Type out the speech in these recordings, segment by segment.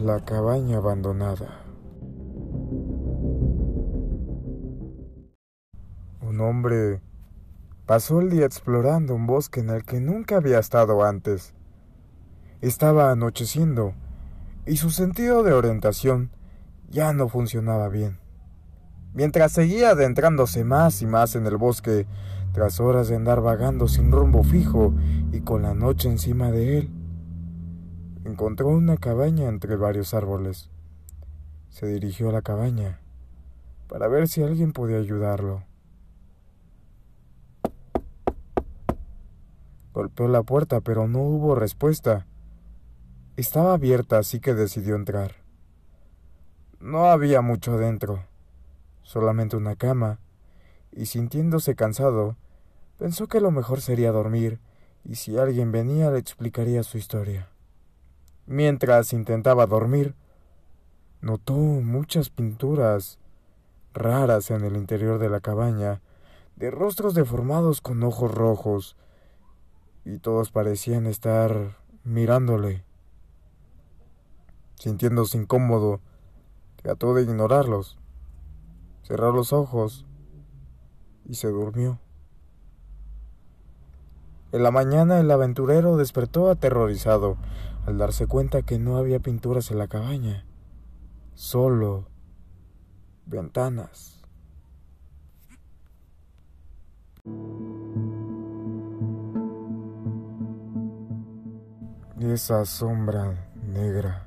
La cabaña abandonada. Un hombre pasó el día explorando un bosque en el que nunca había estado antes. Estaba anocheciendo y su sentido de orientación ya no funcionaba bien. Mientras seguía adentrándose más y más en el bosque, tras horas de andar vagando sin rumbo fijo y con la noche encima de él, encontró una cabaña entre varios árboles. Se dirigió a la cabaña para ver si alguien podía ayudarlo. Golpeó la puerta, pero no hubo respuesta. Estaba abierta, así que decidió entrar. No había mucho adentro, solamente una cama, y sintiéndose cansado, pensó que lo mejor sería dormir, y si alguien venía le explicaría su historia. Mientras intentaba dormir, notó muchas pinturas raras en el interior de la cabaña, de rostros deformados con ojos rojos, y todos parecían estar mirándole. Sintiéndose incómodo, trató de ignorarlos, cerró los ojos y se durmió. En la mañana el aventurero despertó aterrorizado al darse cuenta que no había pinturas en la cabaña, solo ventanas. esa sombra negra.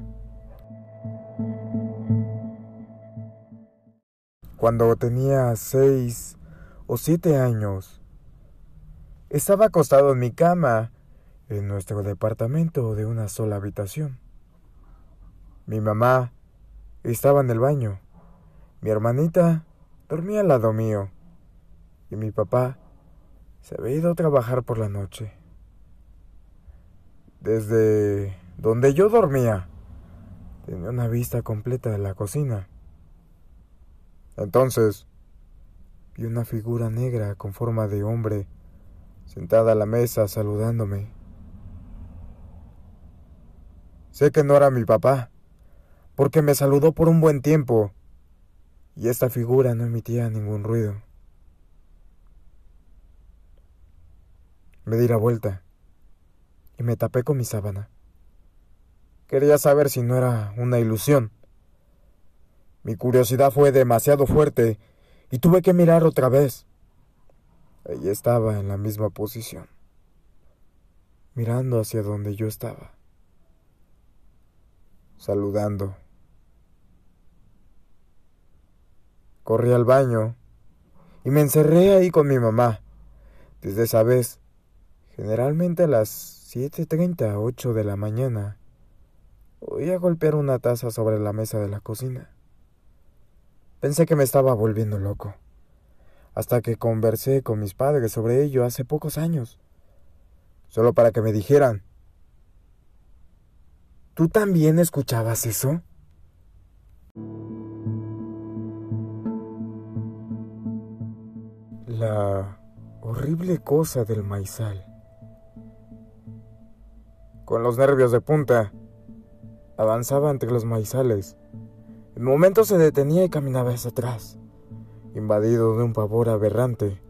Cuando tenía seis o siete años, estaba acostado en mi cama en nuestro departamento de una sola habitación. Mi mamá estaba en el baño, mi hermanita dormía al lado mío y mi papá se había ido a trabajar por la noche. Desde donde yo dormía, tenía una vista completa de la cocina. Entonces, vi una figura negra con forma de hombre sentada a la mesa saludándome. Sé que no era mi papá, porque me saludó por un buen tiempo y esta figura no emitía ningún ruido. Me di la vuelta y me tapé con mi sábana. Quería saber si no era una ilusión. Mi curiosidad fue demasiado fuerte y tuve que mirar otra vez. Ella estaba en la misma posición, mirando hacia donde yo estaba, saludando. Corrí al baño y me encerré ahí con mi mamá. Desde esa vez, generalmente a las 7.30, 8 de la mañana, oía golpear una taza sobre la mesa de la cocina. Pensé que me estaba volviendo loco, hasta que conversé con mis padres sobre ello hace pocos años, solo para que me dijeran, ¿tú también escuchabas eso? La horrible cosa del maizal con los nervios de punta. Avanzaba entre los maizales. En momentos se detenía y caminaba hacia atrás, invadido de un pavor aberrante.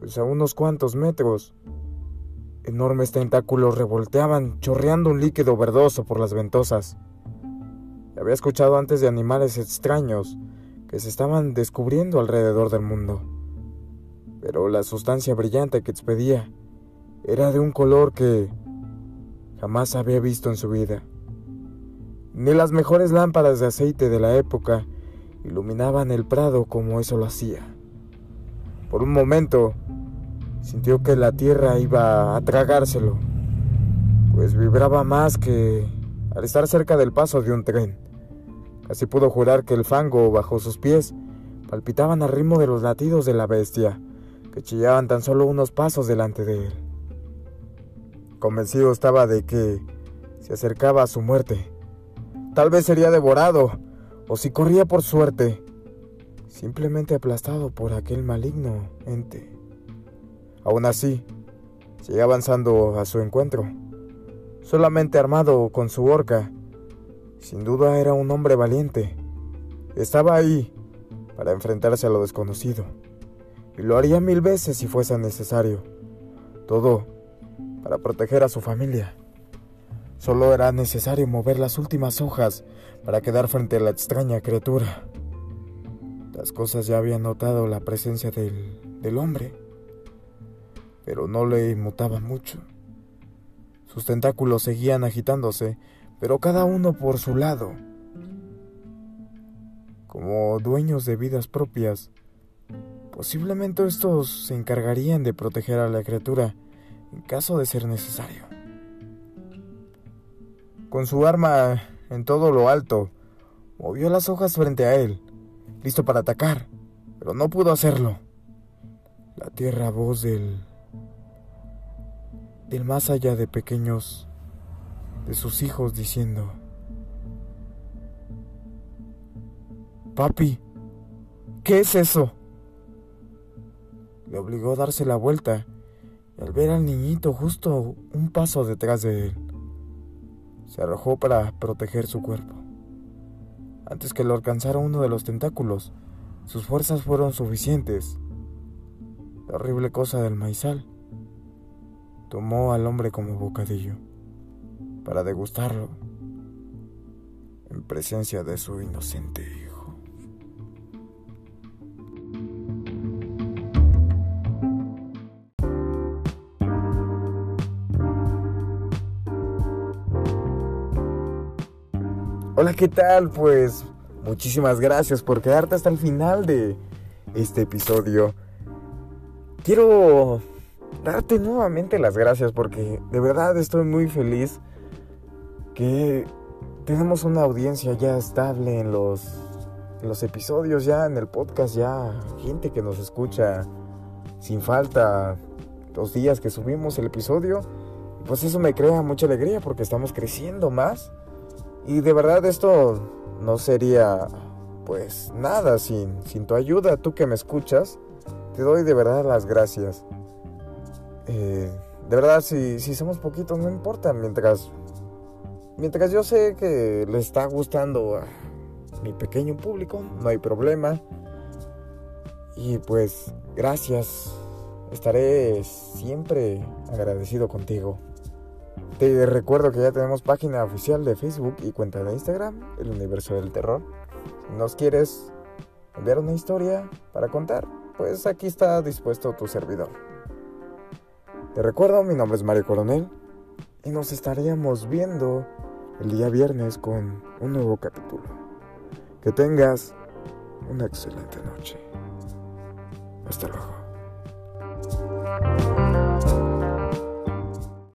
Pues a unos cuantos metros, enormes tentáculos revolteaban, chorreando un líquido verdoso por las ventosas. Había escuchado antes de animales extraños que se estaban descubriendo alrededor del mundo. Pero la sustancia brillante que expedía era de un color que jamás había visto en su vida. Ni las mejores lámparas de aceite de la época iluminaban el prado como eso lo hacía. Por un momento sintió que la tierra iba a tragárselo, pues vibraba más que al estar cerca del paso de un tren. Casi pudo jurar que el fango bajo sus pies palpitaban al ritmo de los latidos de la bestia, que chillaban tan solo unos pasos delante de él. Convencido estaba de que se acercaba a su muerte. Tal vez sería devorado, o si corría por suerte, simplemente aplastado por aquel maligno ente. Aún así, seguía avanzando a su encuentro, solamente armado con su horca, Sin duda era un hombre valiente. Estaba ahí para enfrentarse a lo desconocido. Y lo haría mil veces si fuese necesario. Todo para proteger a su familia. Solo era necesario mover las últimas hojas para quedar frente a la extraña criatura. Las cosas ya habían notado la presencia del, del hombre, pero no le inmutaba mucho. Sus tentáculos seguían agitándose, pero cada uno por su lado. Como dueños de vidas propias, posiblemente estos se encargarían de proteger a la criatura en caso de ser necesario. Con su arma en todo lo alto, movió las hojas frente a él, listo para atacar, pero no pudo hacerlo. La tierra voz del del más allá de pequeños de sus hijos diciendo Papi, ¿qué es eso? Le obligó a darse la vuelta y al ver al niñito justo un paso detrás de él, se arrojó para proteger su cuerpo. Antes que lo alcanzara uno de los tentáculos, sus fuerzas fueron suficientes. La horrible cosa del maizal tomó al hombre como bocadillo para degustarlo en presencia de su inocente hijo. Hola, ¿qué tal? Pues muchísimas gracias por quedarte hasta el final de este episodio. Quiero darte nuevamente las gracias porque de verdad estoy muy feliz que tenemos una audiencia ya estable en los, episodios, ya en el podcast, ya gente que nos escucha sin falta los días que subimos el episodio. Pues eso me crea mucha alegría porque estamos creciendo más. Y de verdad esto no sería pues nada sin, sin tu ayuda, tú que me escuchas. Te doy de verdad las gracias. Eh, de verdad, si, si somos poquitos, no importa. Mientras, mientras yo sé que le está gustando a mi pequeño público, no hay problema. Y pues, gracias. Estaré siempre agradecido contigo. Te recuerdo que ya tenemos página oficial de Facebook y cuenta de Instagram, El Universo del Terror. Si nos quieres enviar una historia para contar, pues aquí está dispuesto tu servidor. Te recuerdo, mi nombre es Mario Coronel y nos estaríamos viendo el día viernes con un nuevo capítulo. Que tengas una excelente noche. Hasta luego.